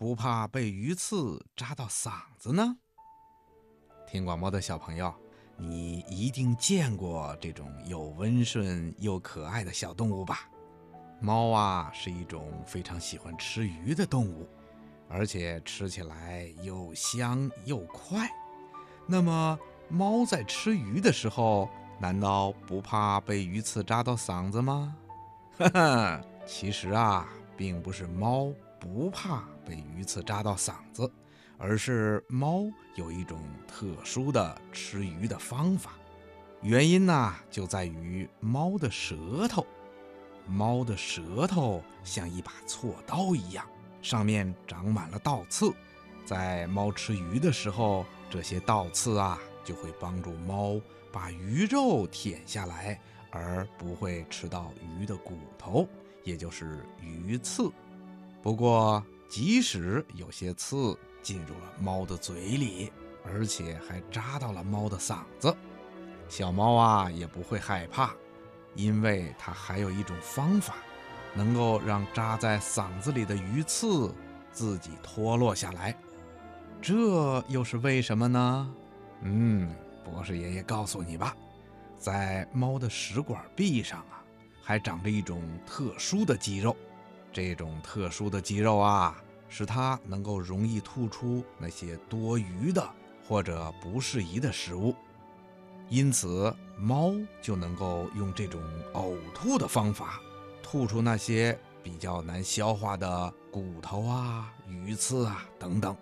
不怕被鱼刺扎到嗓子呢？听广播的小朋友，你一定见过这种又温顺又可爱的小动物吧？猫啊，是一种非常喜欢吃鱼的动物，而且吃起来又香又快。那么，猫在吃鱼的时候，难道不怕被鱼刺扎到嗓子吗？哈哈，其实啊，并不是猫不怕被鱼刺扎到嗓子，而是猫有一种特殊的吃鱼的方法。原因呢，就在于猫的舌头。猫的舌头像一把锉刀一样，上面长满了倒刺。在猫吃鱼的时候，这些倒刺啊，就会帮助猫把鱼肉舔下来，而不会吃到鱼的骨头，也就是鱼刺。不过，即使有些刺进入了猫的嘴里，而且还扎到了猫的嗓子，小猫啊也不会害怕。因为它还有一种方法，能够让扎在嗓子里的鱼刺自己脱落下来。这又是为什么呢？嗯，博士爷爷告诉你吧，在猫的食管壁上啊，还长着一种特殊的肌肉。这种特殊的肌肉啊，使它能够容易吐出那些多余的或者不适宜的食物。因此，猫就能够用这种呕吐的方法，吐出那些比较难消化的骨头啊、鱼刺啊等等。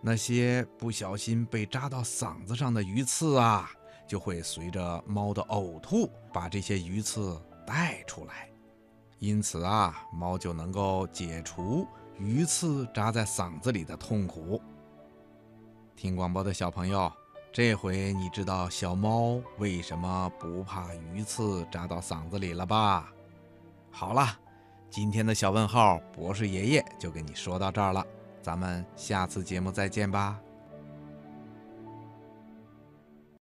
那些不小心被扎到嗓子上的鱼刺啊，就会随着猫的呕吐把这些鱼刺带出来。因此啊，猫就能够解除鱼刺扎在嗓子里的痛苦。听广播的小朋友。这回你知道小猫为什么不怕鱼刺扎到嗓子里了吧？好了，今天的小问号博士爷爷就跟你说到这儿了，咱们下次节目再见吧。